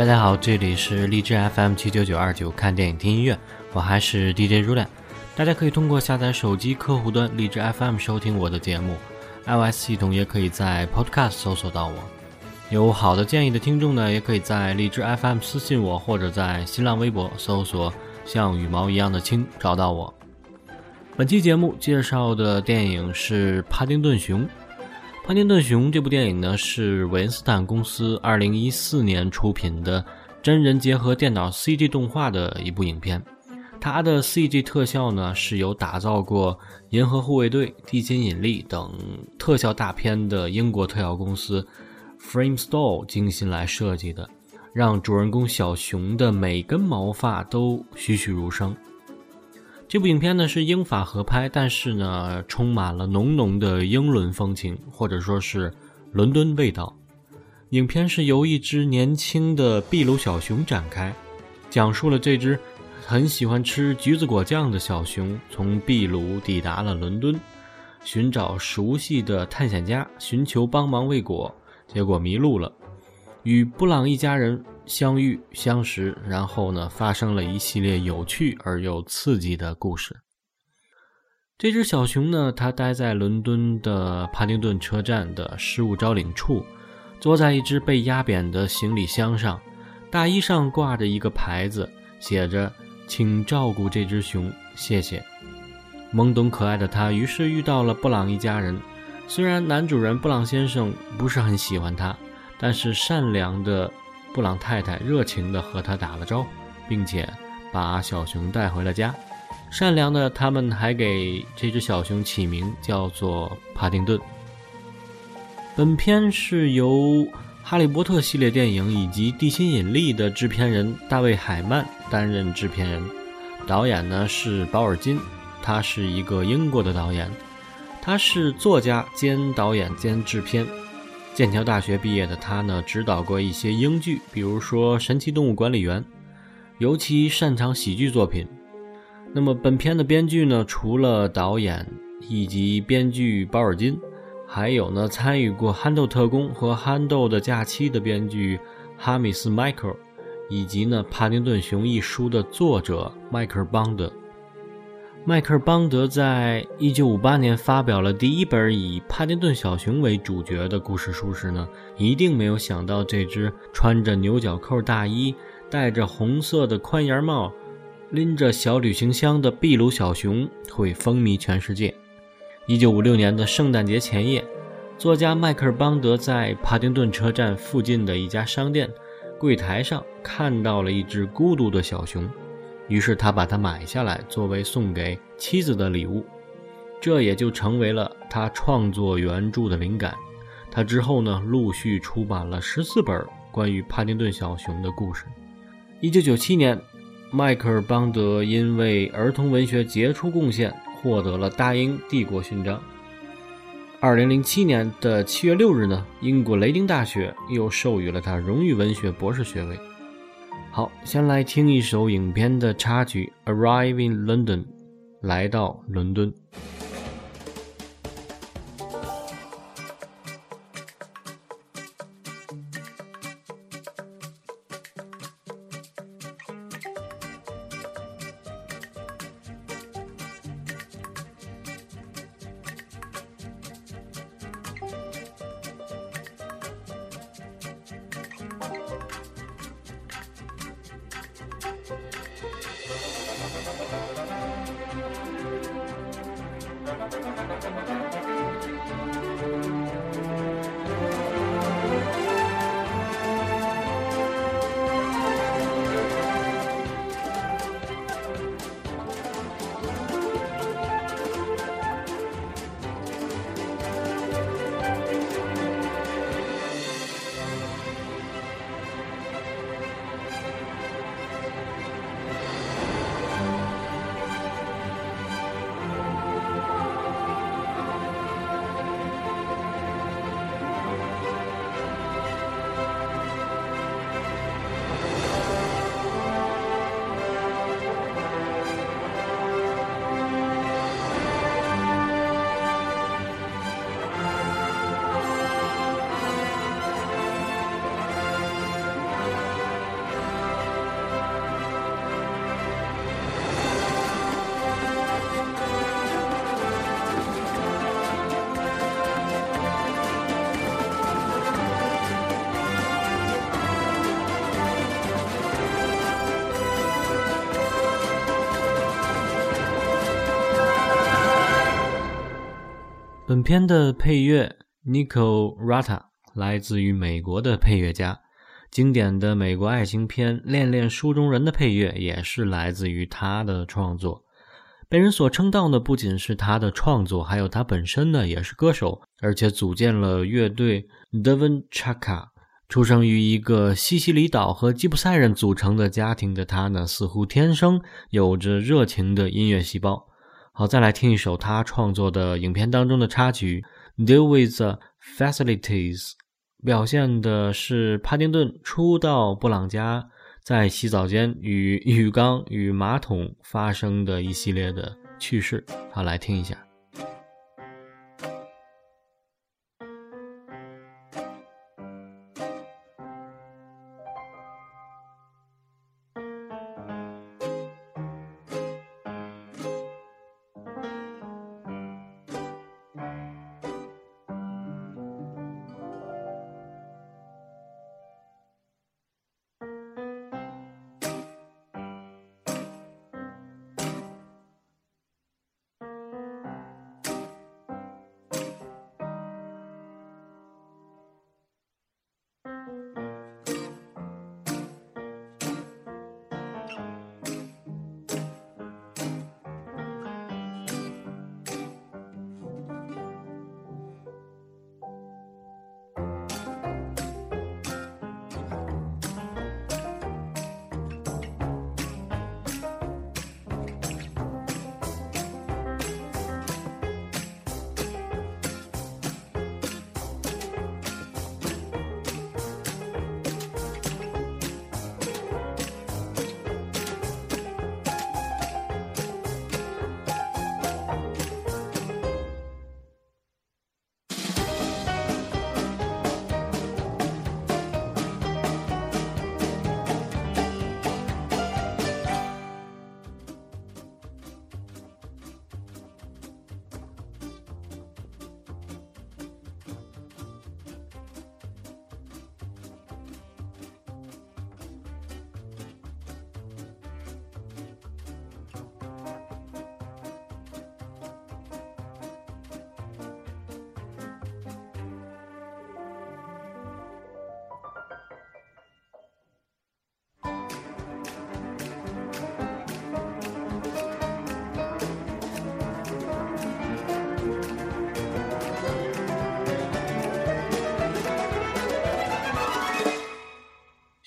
大家好，这里是荔枝 FM 七九九二九，看电影听音乐，我还是 DJ 如亮。大家可以通过下载手机客户端荔枝 FM 收听我的节目，iOS 系统也可以在 Podcast 搜索到我。有好的建议的听众呢，也可以在荔枝 FM 私信我，或者在新浪微博搜索“像羽毛一样的青”找到我。本期节目介绍的电影是《帕丁顿熊》。《帕丁顿熊》这部电影呢，是韦恩斯坦公司2014年出品的真人结合电脑 CG 动画的一部影片。它的 CG 特效呢，是由打造过《银河护卫队》《地心引力》等特效大片的英国特效公司 Framestore 精心来设计的，让主人公小熊的每根毛发都栩栩如生。这部影片呢是英法合拍，但是呢充满了浓浓的英伦风情，或者说是伦敦味道。影片是由一只年轻的秘鲁小熊展开，讲述了这只很喜欢吃橘子果酱的小熊从秘鲁抵达了伦敦，寻找熟悉的探险家，寻求帮忙未果，结果迷路了，与布朗一家人。相遇相识，然后呢，发生了一系列有趣而又刺激的故事。这只小熊呢，它待在伦敦的帕丁顿车站的失物招领处，坐在一只被压扁的行李箱上，大衣上挂着一个牌子，写着“请照顾这只熊，谢谢”。懵懂可爱的他，于是遇到了布朗一家人。虽然男主人布朗先生不是很喜欢他，但是善良的。布朗太太热情地和他打了招呼，并且把小熊带回了家。善良的他们还给这只小熊起名叫做帕丁顿。本片是由《哈利波特》系列电影以及《地心引力》的制片人大卫·海曼担任制片人，导演呢是保尔金，他是一个英国的导演，他是作家兼导演兼制片。剑桥大学毕业的他呢，指导过一些英剧，比如说《神奇动物管理员》，尤其擅长喜剧作品。那么本片的编剧呢，除了导演以及编剧保尔金，还有呢参与过《憨豆特工》和《憨豆的假期》的编剧哈米斯·迈克尔，以及呢《帕丁顿熊》一书的作者迈克尔·邦德。迈克尔·邦德在一九五八年发表了第一本以帕丁顿小熊为主角的故事书时呢，一定没有想到这只穿着牛角扣大衣、戴着红色的宽檐帽、拎着小旅行箱的秘鲁小熊会风靡全世界。一九五六年的圣诞节前夜，作家迈克尔·邦德在帕丁顿车站附近的一家商店柜台上看到了一只孤独的小熊。于是他把它买下来，作为送给妻子的礼物，这也就成为了他创作原著的灵感。他之后呢，陆续出版了十四本关于帕丁顿小熊的故事。一九九七年，迈克尔·邦德因为儿童文学杰出贡献，获得了大英帝国勋章。二零零七年的七月六日呢，英国雷丁大学又授予了他荣誉文学博士学位。好，先来听一首影片的插曲《Arrive in London》，来到伦敦。本片的配乐 Nico Rata 来自于美国的配乐家，经典的美国爱情片《恋恋书中人》的配乐也是来自于他的创作。被人所称道的不仅是他的创作，还有他本身呢也是歌手，而且组建了乐队 Devon Chaka。出生于一个西西里岛和吉普赛人组成的家庭的他呢，似乎天生有着热情的音乐细胞。好，再来听一首他创作的影片当中的插曲《Deal with the Facilities》，表现的是帕丁顿初到布朗家。在洗澡间与浴缸与马桶发生的一系列的趣事，好来听一下。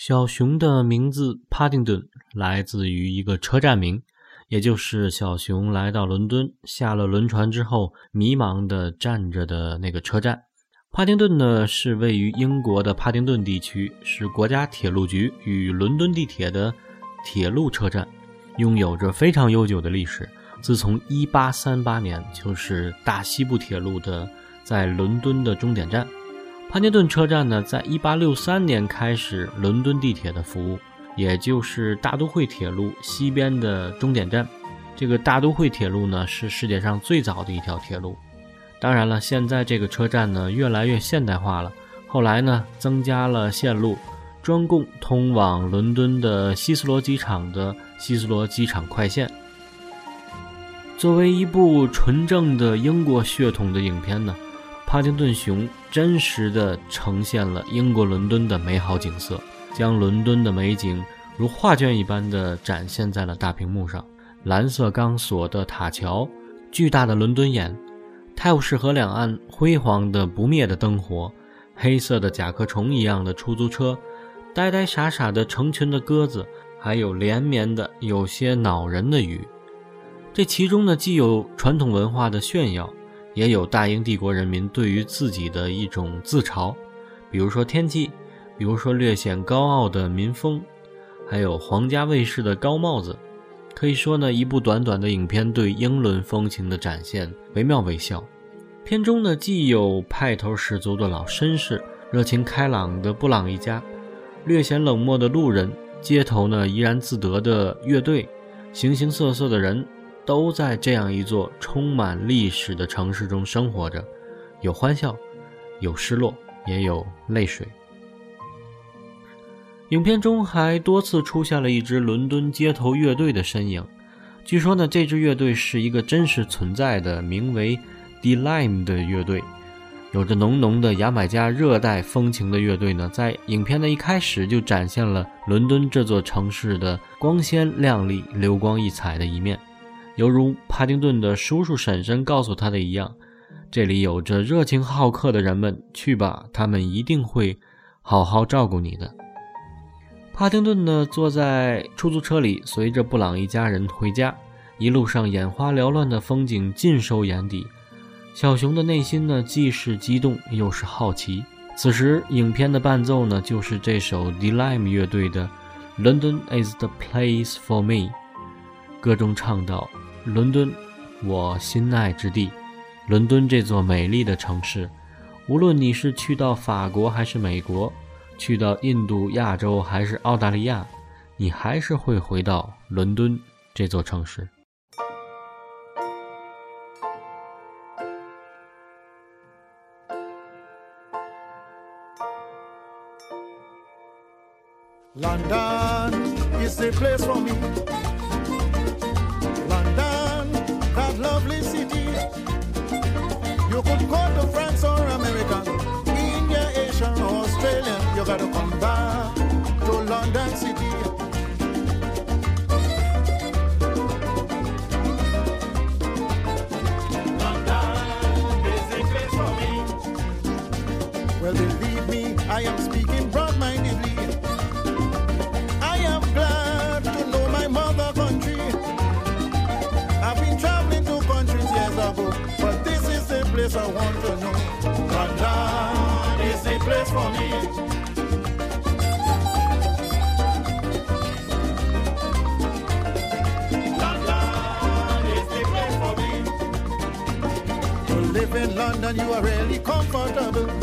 小熊的名字帕丁顿来自于一个车站名，也就是小熊来到伦敦下了轮船之后迷茫地站着的那个车站。帕丁顿呢是位于英国的帕丁顿地区，是国家铁路局与伦敦地铁的铁路车站，拥有着非常悠久的历史。自从1838年，就是大西部铁路的在伦敦的终点站。帕丁顿车站呢，在一八六三年开始伦敦地铁的服务，也就是大都会铁路西边的终点站。这个大都会铁路呢，是世界上最早的一条铁路。当然了，现在这个车站呢，越来越现代化了。后来呢，增加了线路，专供通往伦敦的希斯罗机场的希斯罗机场快线。作为一部纯正的英国血统的影片呢。帕丁顿熊真实地呈现了英国伦敦的美好景色，将伦敦的美景如画卷一般地展现在了大屏幕上。蓝色钢索的塔桥，巨大的伦敦眼，泰晤士河两岸辉煌的不灭的灯火，黑色的甲壳虫一样的出租车，呆呆傻傻的成群的鸽子，还有连绵的有些恼人的雨。这其中呢，既有传统文化的炫耀。也有大英帝国人民对于自己的一种自嘲，比如说天气，比如说略显高傲的民风，还有皇家卫士的高帽子。可以说呢，一部短短的影片对英伦风情的展现惟妙惟肖。片中呢，既有派头十足的老绅士，热情开朗的布朗一家，略显冷漠的路人，街头呢怡然自得的乐队，形形色色的人。都在这样一座充满历史的城市中生活着，有欢笑，有失落，也有泪水。影片中还多次出现了一支伦敦街头乐队的身影，据说呢，这支乐队是一个真实存在的，名为 Delime 的乐队，有着浓浓的牙买加热带风情的乐队呢，在影片的一开始就展现了伦敦这座城市的光鲜亮丽、流光溢彩的一面，犹如帕丁顿的叔叔婶婶告诉他的一样，这里有着热情好客的人们，去吧，他们一定会好好照顾你的。帕丁顿呢，坐在出租车里，随着布朗一家人回家。一路上眼花缭乱的风景尽收眼底，小熊的内心呢，既是激动又是好奇。此时，影片的伴奏呢，就是这首 Delime 乐队的《London Is the Place for Me》，歌中唱道：“伦敦，我心爱之地，伦敦这座美丽的城市，无论你是去到法国还是美国，去到印度、亚洲还是澳大利亚，你还是会回到伦敦这座城市。” London is the place for me. Am speaking broad-mindedly. I am glad to know my mother country. I've been traveling to countries years ago, but this is the place I want to know. London is the place for me. London is the place for me. To live in London, you are really comfortable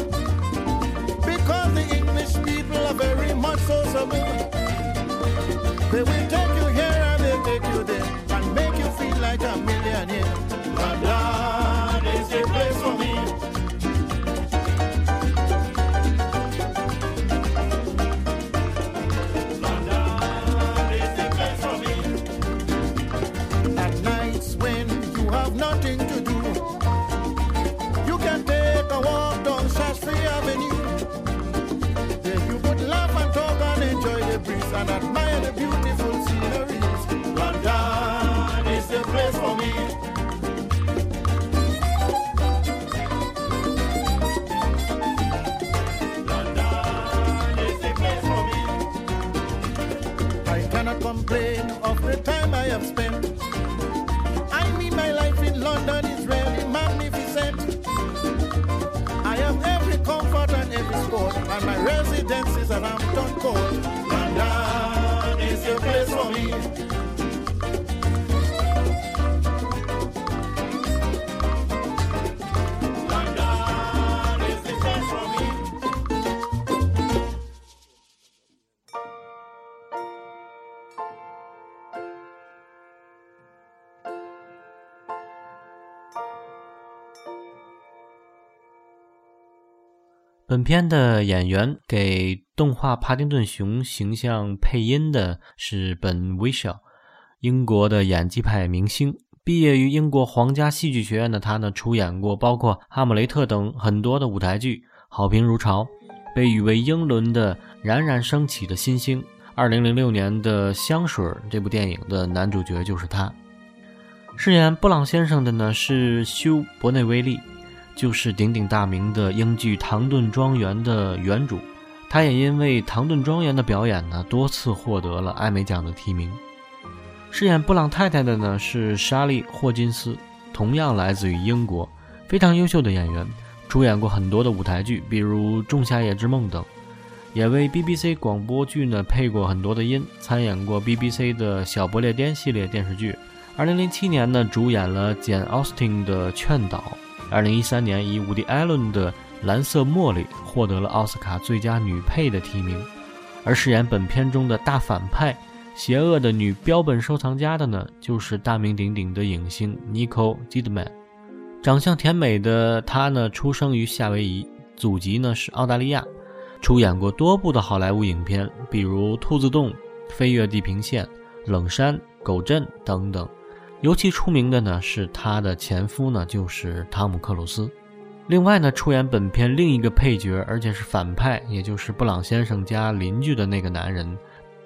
sociable. They will take you here and they'll take you there and make you feel like a millionaire. Complain of the time I have spent. I mean, my life in London is really magnificent. I have every comfort and every sport, and my residence is Hampton Court. 本片的演员给动画帕丁顿熊形象配音的是本·威少，英国的演技派明星。毕业于英国皇家戏剧学院的他呢，出演过包括《哈姆雷特》等很多的舞台剧，好评如潮，被誉为英伦的冉冉升起的新星。二零零六年的《香水》这部电影的男主角就是他。饰演布朗先生的呢是休·伯内威利。就是鼎鼎大名的英剧《唐顿庄园》的原主，他也因为《唐顿庄园》的表演呢，多次获得了艾美奖的提名。饰演布朗太太的呢是莎莉·霍金斯，同样来自于英国，非常优秀的演员，出演过很多的舞台剧，比如《仲夏夜之梦》等，也为 BBC 广播剧呢配过很多的音，参演过 BBC 的小不列颠系列电视剧。2007年呢，主演了简·奥斯汀的《劝导》。二零一三年，以伍迪·艾伦的《蓝色茉莉》获得了奥斯卡最佳女配的提名，而饰演本片中的大反派、邪恶的女标本收藏家的呢，就是大名鼎鼎的影星 Nicole Kidman。长相甜美的她呢，出生于夏威夷，祖籍呢是澳大利亚，出演过多部的好莱坞影片，比如《兔子洞》《飞越地平线》《冷山》《狗镇》等等。尤其出名的呢是她的前夫呢，就是汤姆克鲁斯。另外呢，出演本片另一个配角，而且是反派，也就是布朗先生家邻居的那个男人。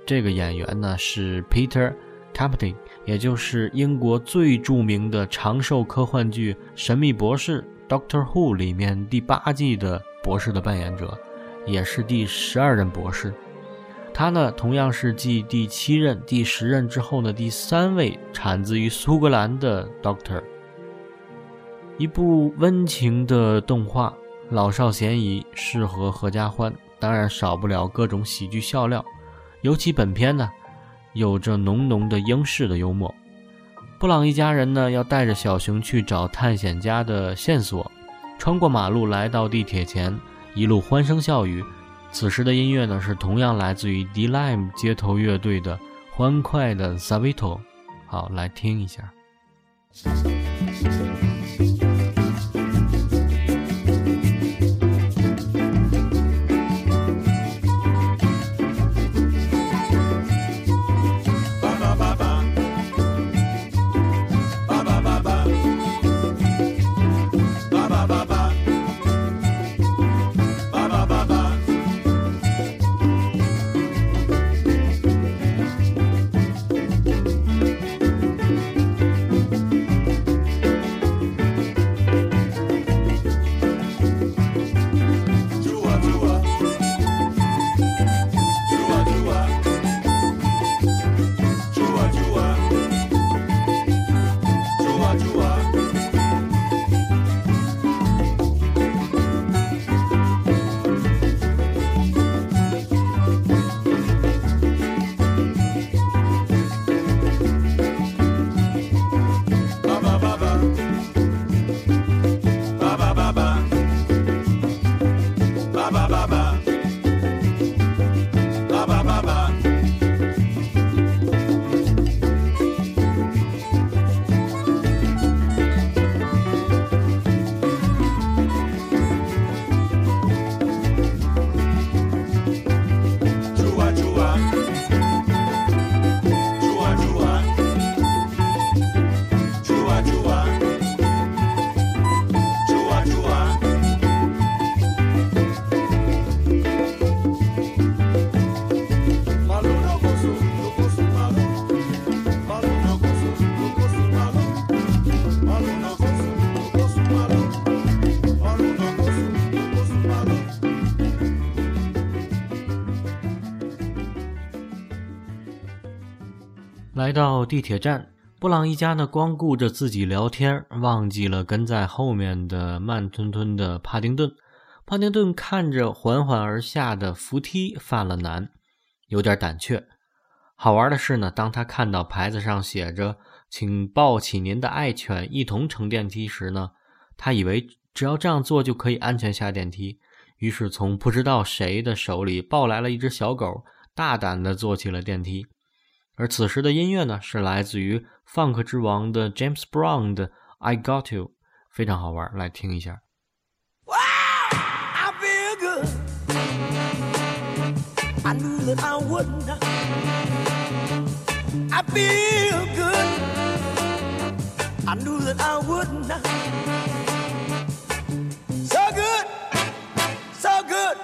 这个演员呢是 Peter Capaldi，也就是英国最著名的长寿科幻剧《神秘博士》（Doctor Who） 里面第八季的博士的扮演者，也是第十二任博士。他呢，同样是继第七任、第十任之后的第三位产自于苏格兰的 Doctor。一部温情的动画，老少咸宜，适合合家欢。当然少不了各种喜剧笑料，尤其本片呢，有着浓浓的英式的幽默。布朗一家人呢，要带着小熊去找探险家的线索，穿过马路来到地铁前，一路欢声笑语。此时的音乐呢，是同样来自于 D-Lime 街头乐队的欢快的 Savito。好，来听一下。到地铁站，布朗一家呢光顾着自己聊天，忘记了跟在后面的慢吞吞的帕丁顿。帕丁顿看着缓缓而下的扶梯，犯了难，有点胆怯。好玩的是呢，当他看到牌子上写着“请抱起您的爱犬一同乘电梯”时呢，他以为只要这样做就可以安全下电梯，于是从不知道谁的手里抱来了一只小狗，大胆地坐起了电梯。而此时的音乐呢，是来自于 Funk 之王的 James Brown 的《I Got You》，非常好玩，来听一下。Wow, I feel good. I knew that I wouldn't I feel good. I knew that I would not. So good, so good.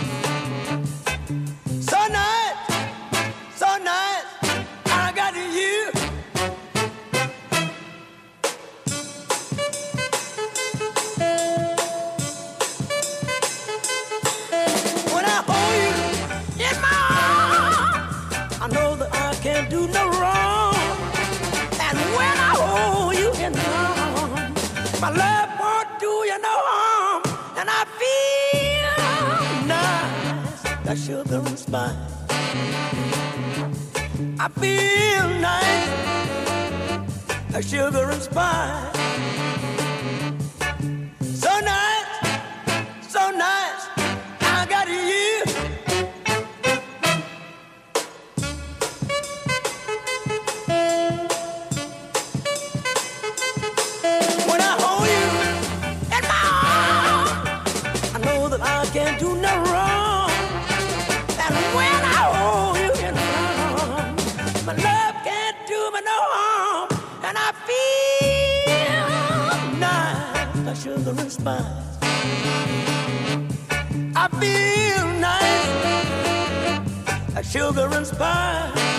like and mine. I feel nice like and spice. Spine. I feel nice, like sugar and spice.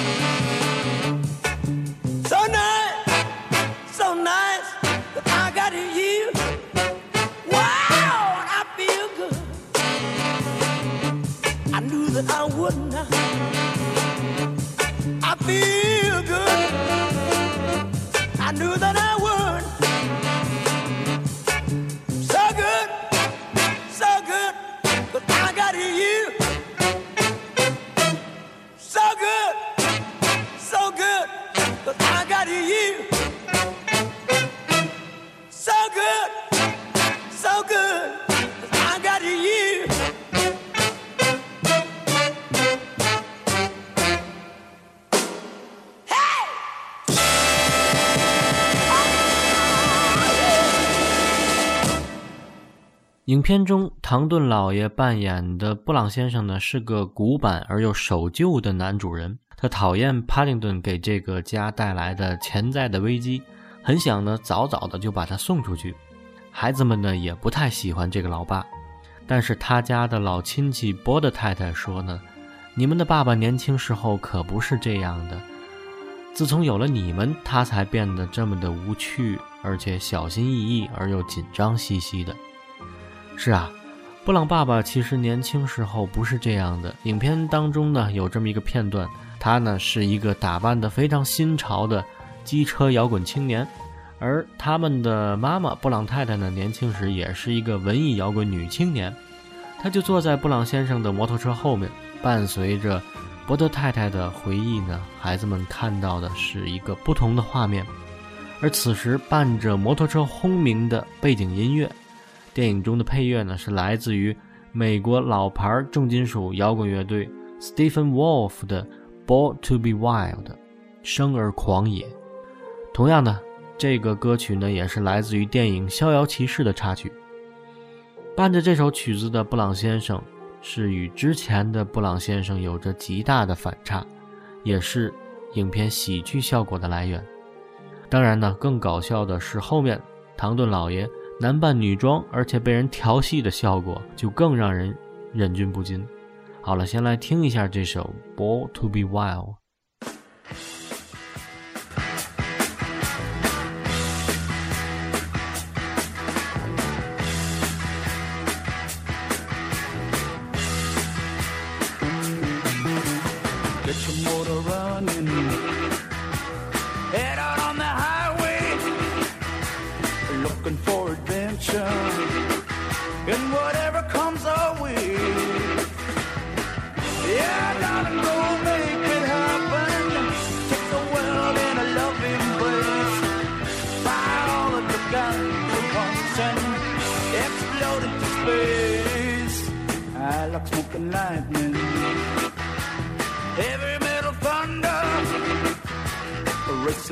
影片中，唐顿老爷扮演的布朗先生呢，是个古板而又守旧的男主人。他讨厌帕丁顿给这个家带来的潜在的危机，很想呢早早的就把他送出去。孩子们呢也不太喜欢这个老爸，但是他家的老亲戚波德太太说呢：“你们的爸爸年轻时候可不是这样的，自从有了你们，他才变得这么的无趣，而且小心翼翼而又紧张兮兮的。”是啊，布朗爸爸其实年轻时候不是这样的。影片当中呢有这么一个片段，他呢是一个打扮的非常新潮的机车摇滚青年，而他们的妈妈布朗太太呢年轻时也是一个文艺摇滚女青年。她就坐在布朗先生的摩托车后面，伴随着伯德太太的回忆呢，孩子们看到的是一个不同的画面。而此时伴着摩托车轰鸣的背景音乐。电影中的配乐呢，是来自于美国老牌重金属摇滚乐队 Stephen Wolf 的《Born to Be Wild》，生而狂野。同样的，这个歌曲呢，也是来自于电影《逍遥骑士》的插曲。伴着这首曲子的布朗先生，是与之前的布朗先生有着极大的反差，也是影片喜剧效果的来源。当然呢，更搞笑的是后面唐顿老爷。男扮女装，而且被人调戏的效果就更让人忍俊不禁。好了，先来听一下这首《Born to Be Wild》。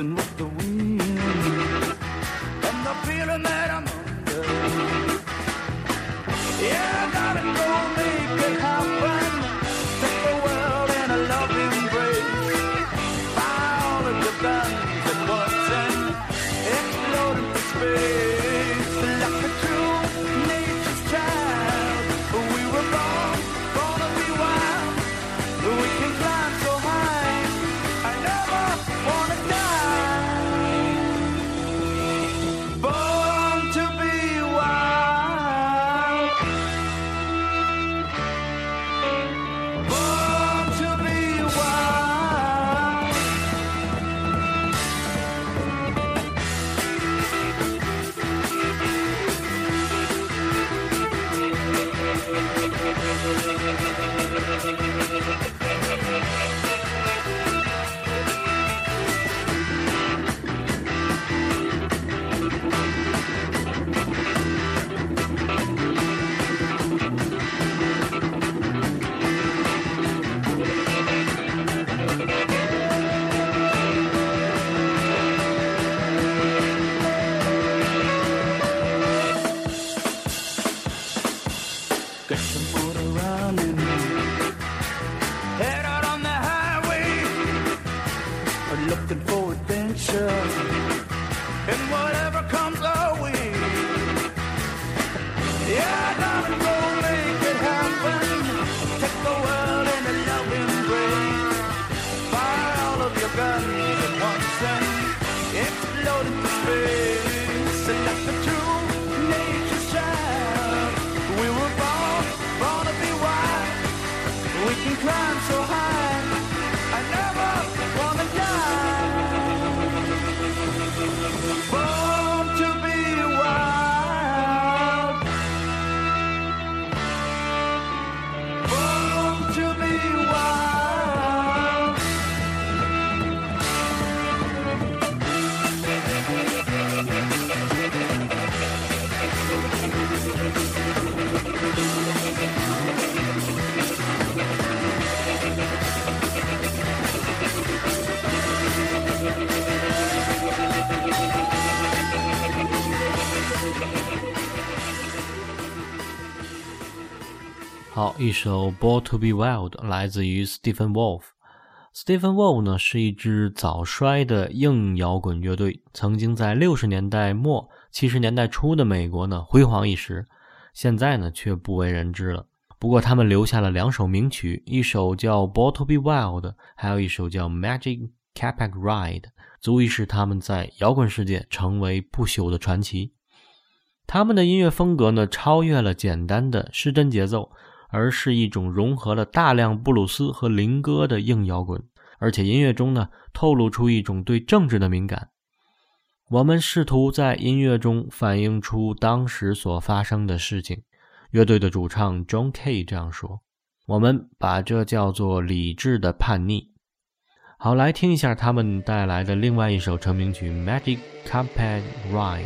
and with the wind. Looking for adventure. And whatever comes 好，一首《Born to Be Wild》来自于 Stephen Wolf。Stephen Wolf 呢是一支早衰的硬摇滚乐队，曾经在六十年代末、七十年代初的美国呢辉煌一时，现在呢却不为人知了。不过他们留下了两首名曲，一首叫《Born to Be Wild》，还有一首叫《Magic Carpet Ride》，足以使他们在摇滚世界成为不朽的传奇。他们的音乐风格呢，超越了简单的失真节奏，而是一种融合了大量布鲁斯和灵歌的硬摇滚，而且音乐中呢，透露出一种对政治的敏感。我们试图在音乐中反映出当时所发生的事情。乐队的主唱 John Kay 这样说：“我们把这叫做理智的叛逆。”好，来听一下他们带来的另外一首成名曲《Magic Carpet Ride》。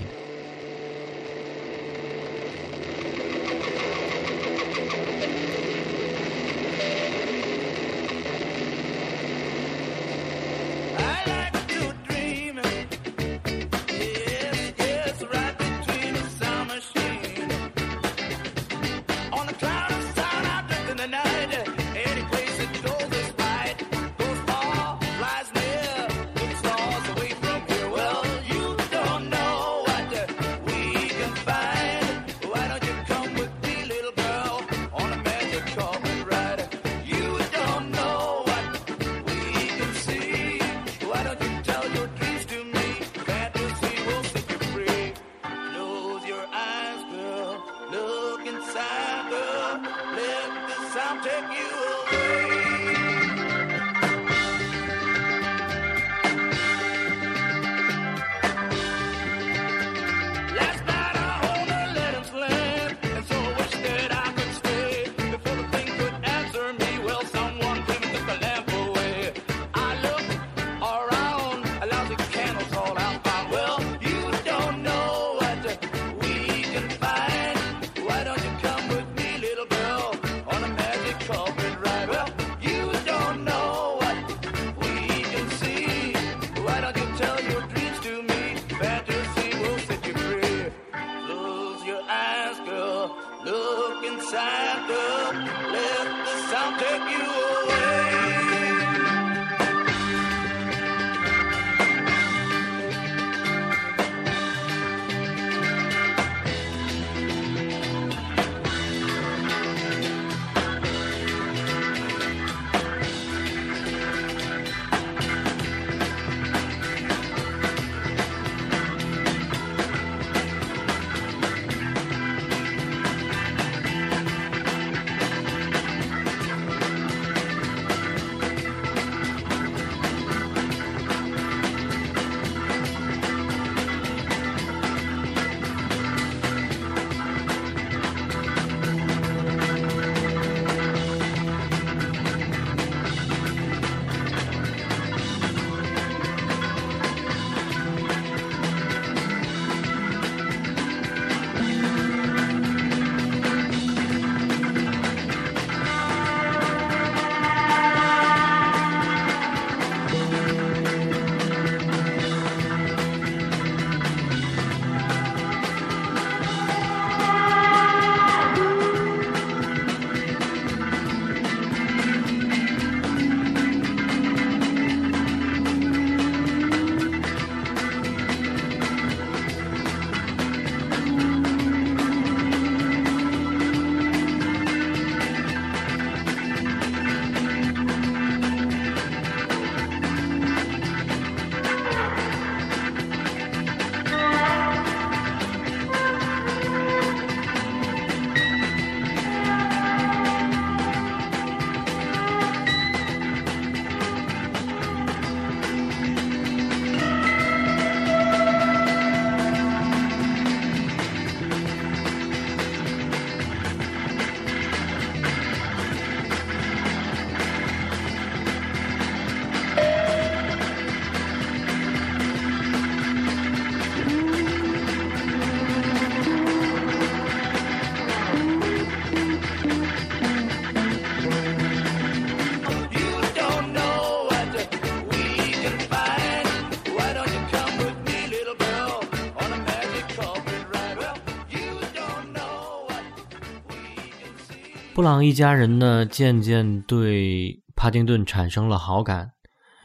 布朗一家人呢，渐渐对帕丁顿产生了好感。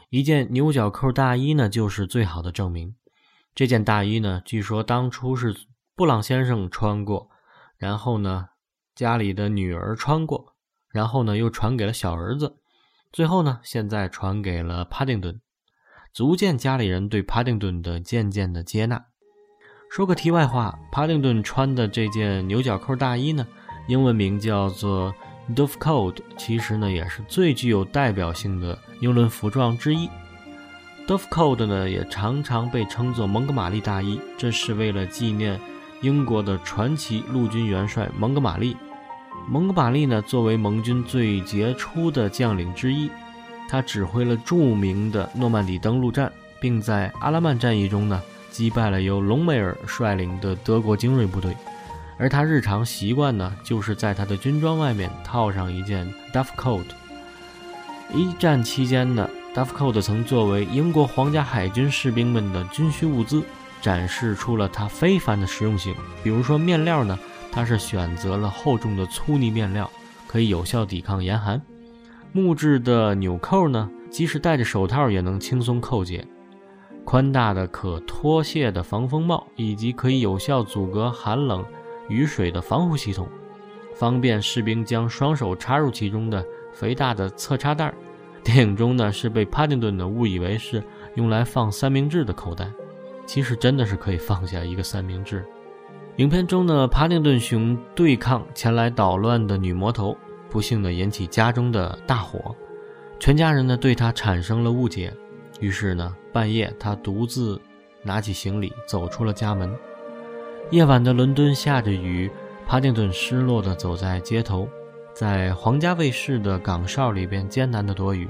一件牛角扣大衣呢，就是最好的证明。这件大衣呢，据说当初是布朗先生穿过，然后呢，家里的女儿穿过，然后呢，又传给了小儿子，最后呢，现在传给了帕丁顿，足见家里人对帕丁顿的渐渐的接纳。说个题外话，帕丁顿穿的这件牛角扣大衣呢，英文名叫做 Dove Coat，其实呢，也是最具有代表性的。英伦服装之一，Dove Coat 呢也常常被称作蒙哥马利大衣，这是为了纪念英国的传奇陆军元帅蒙哥马利。蒙哥马利呢作为盟军最杰出的将领之一，他指挥了著名的诺曼底登陆战，并在阿拉曼战役中呢击败了由隆美尔率领的德国精锐部队。而他日常习惯呢就是在他的军装外面套上一件 duff coat。一战期间呢 duff coat 曾作为英国皇家海军士兵们的军需物资，展示出了它非凡的实用性。比如说面料呢，它是选择了厚重的粗呢面料，可以有效抵抗严寒；木质的纽扣呢，即使戴着手套也能轻松扣解；宽大的可脱卸的防风帽，以及可以有效阻隔寒冷、雨水的防护系统，方便士兵将双手插入其中的。肥大的侧插袋，电影中呢是被帕丁顿呢误以为是用来放三明治的口袋，其实真的是可以放下一个三明治。影片中呢，帕丁顿熊对抗前来捣乱的女魔头，不幸的引起家中的大火，全家人呢对他产生了误解，于是呢半夜他独自拿起行李走出了家门。夜晚的伦敦下着雨，帕丁顿失落地走在街头。在皇家卫士的岗哨里边艰难地躲雨，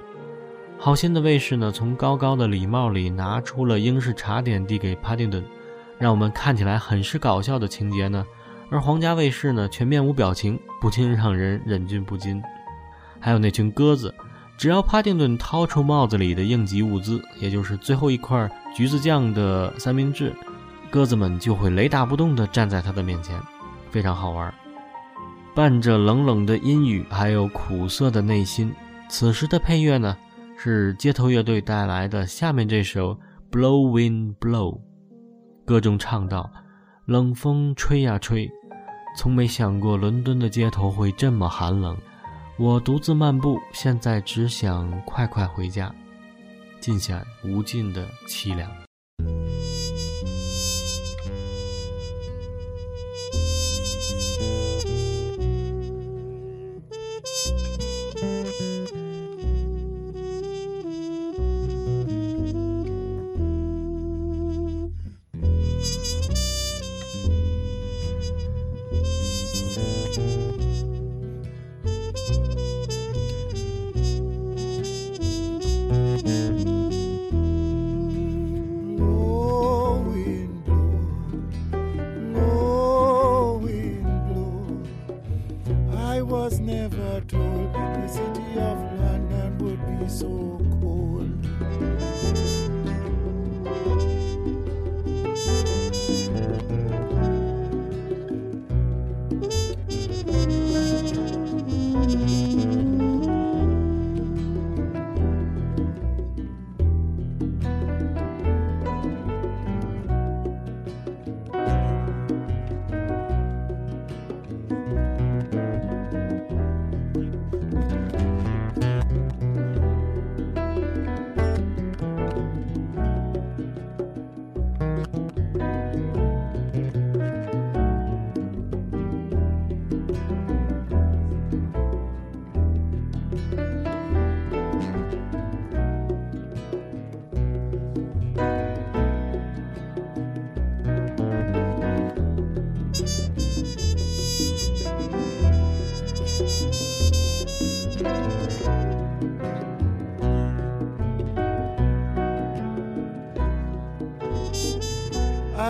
好心的卫士呢，从高高的礼帽里拿出了英式茶点递给帕丁顿，让我们看起来很是搞笑的情节呢。而皇家卫士呢，却面无表情，不禁让人忍俊不禁。还有那群鸽子，只要帕丁顿掏出帽子里的应急物资，也就是最后一块橘子酱的三明治，鸽子们就会雷打不动地站在他的面前，非常好玩。伴着冷冷的阴雨，还有苦涩的内心。此时的配乐呢，是街头乐队带来的。下面这首《Blow Wind Blow》，歌中唱道：“冷风吹呀吹，从没想过伦敦的街头会这么寒冷。我独自漫步，现在只想快快回家，尽显无尽的凄凉。”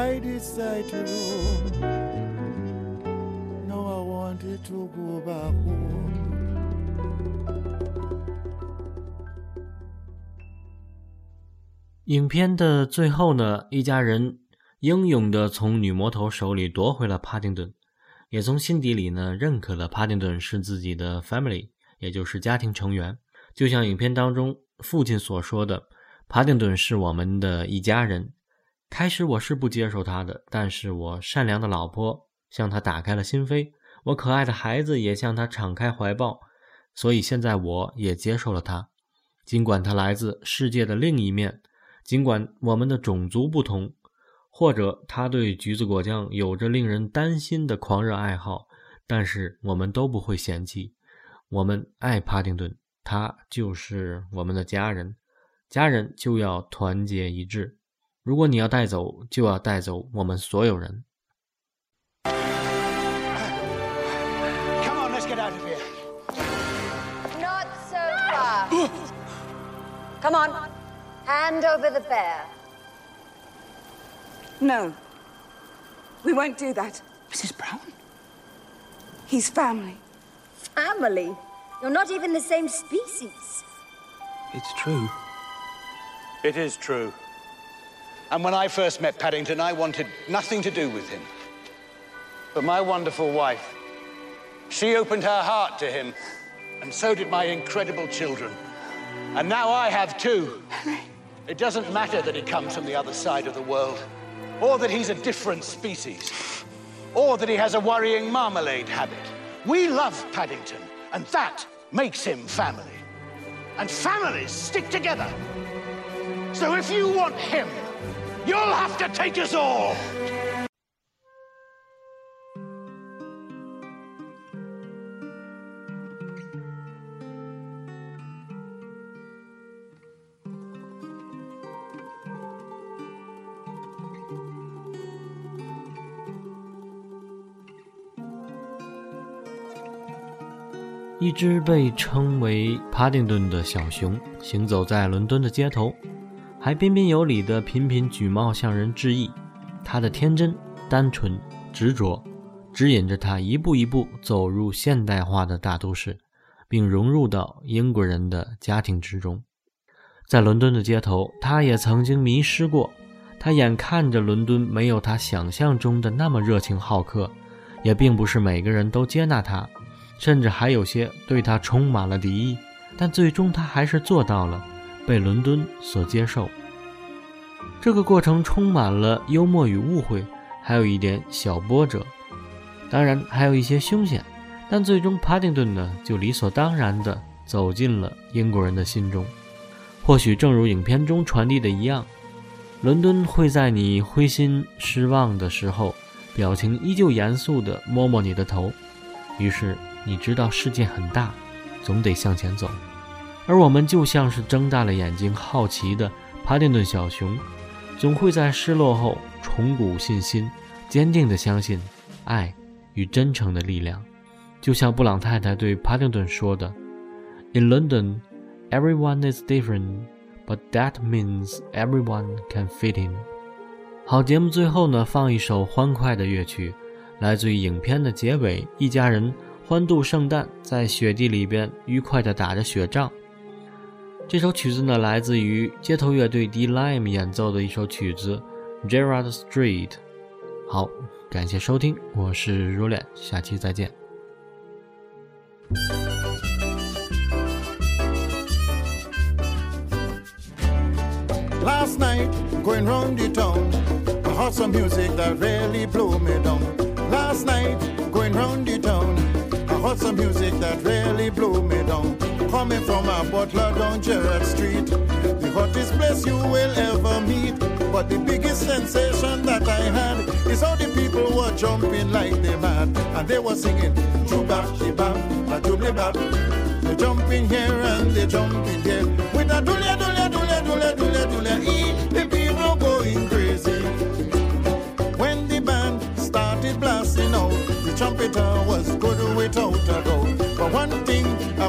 I decide to roam. Now I wanted to go back 影片的最后呢，一家人英勇地从女魔头手里夺回了帕丁顿。也从心底里呢认可了帕丁顿是自己的 family，也就是家庭成员。就像影片当中父亲所说的：“帕丁顿是我们的一家人。”开始我是不接受他的，但是我善良的老婆向他打开了心扉，我可爱的孩子也向他敞开怀抱，所以现在我也接受了他。尽管他来自世界的另一面，尽管我们的种族不同。或者他对橘子果酱有着令人担心的狂热爱好，但是我们都不会嫌弃。我们爱帕丁顿，他就是我们的家人，家人就要团结一致。如果你要带走，就要带走我们所有人。 Come on, let's get out of here. Not so fast. Come on. Hand over the bear. No. We won't do that. Mrs. Brown? He's family. Family. You're not even the same species. It's true. It is true. And when I first met Paddington, I wanted nothing to do with him. But my wonderful wife, she opened her heart to him, and so did my incredible children. And now I have two. It doesn't matter that he comes from the other side of the world, or that he's a different species, or that he has a worrying marmalade habit. We love Paddington, and that makes him family. And families stick together. So if you want him, you'll have to take us all. 一只被称为帕丁顿的小熊行走在伦敦的街头，还彬彬有礼地频频举帽向人致意。他的天真、单纯、执着，指引着他一步一步走入现代化的大都市，并融入到英国人的家庭之中。在伦敦的街头，他也曾经迷失过。他眼看着伦敦没有他想象中的那么热情好客，也并不是每个人都接纳他。甚至还有些对他充满了敌意，但最终他还是做到了被伦敦所接受。这个过程充满了幽默与误会，还有一点小波折，当然还有一些凶险。但最终，帕丁顿呢就理所当然地走进了英国人的心中。或许正如影片中传递的一样，伦敦会在你灰心失望的时候，表情依旧严肃地摸摸你的头，于是。你知道世界很大，总得向前走，而我们就像是睁大了眼睛好奇的帕丁顿小熊，总会在失落后重鼓信心，坚定地相信爱与真诚的力量。就像布朗太太对帕丁顿说的：“In London, everyone is different, but that means everyone can fit in。”好，节目最后呢，放一首欢快的乐曲，来自于影片的结尾，一家人。欢度圣诞，在雪地里边愉快地打着雪仗。这首曲子呢，来自于街头乐队 D Lime 演奏的一首曲子《Gerard Street》。好，感谢收听，我是 Roland，下期再见。Last night, going round the town, I heard some music that really blew me down. Last night, going round the town, I heard some music that really blew me down. Coming from a butler down Gerard Street, the hottest place you will ever meet. But the biggest sensation that I had is how the people were jumping like they mad, and they were singing "Jubab, jibab, a doobly bab." They jumping here and they jumping there with a doolia, doolia, doolia, doolia, doolia. ee, The people going crazy. When the band started blasting out, the trumpeter was good without a doubt. But one thing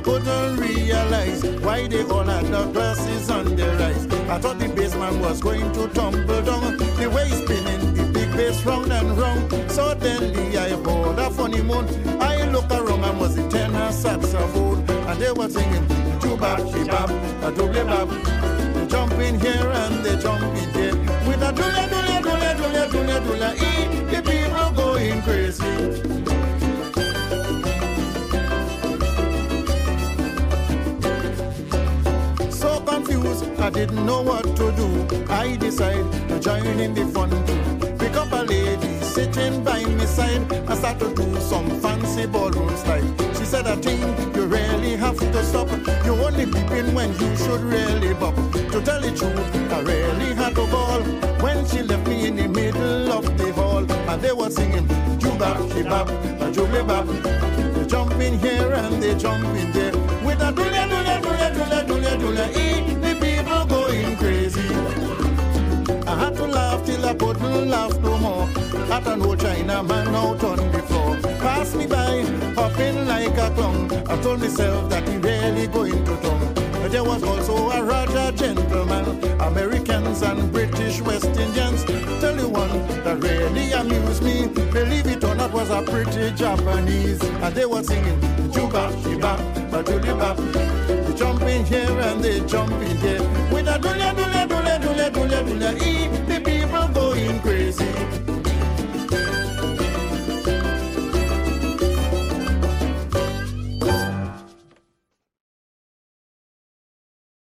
couldn't realize why they all had the glasses on their eyes. I thought the bassman was going to tumble down. The way he's spinning the big bass round and round. Suddenly I heard a funny moan. I looked around and was the tenor saxophone. And they were singing, Jubab, Shibab, a double bab. They jumping here and they jump in there. With a doolia, doolia, doolia, doolia, doolia, doolia, ee, the people going crazy. Didn't know what to do. I decided to join in the fun too. Pick up a lady sitting by my side. I start to do some fancy ballroom style. She said, I think you really have to stop. You only peeping when you should really bop. To tell the truth, I really had a ball when she left me in the middle of the hall. And they were singing, Juba, Shibab, Jubibab. They jump in here and they jump in there. With a dule, dule, dule, dule, dule, dule, laugh till I couldn't laugh no more. At an old China man out on the floor. Pass me by, hopping like a clown. I told myself that he really going to town. There was also a Raja gentleman, Americans and British West Indians. Tell you one that really amused me. Believe it or not, was a pretty Japanese. And they were singing Juba, Shiba, Bajulibab. They jump in here and they jump in there. With a dule, dule, dule, dule, dule, dule, e, the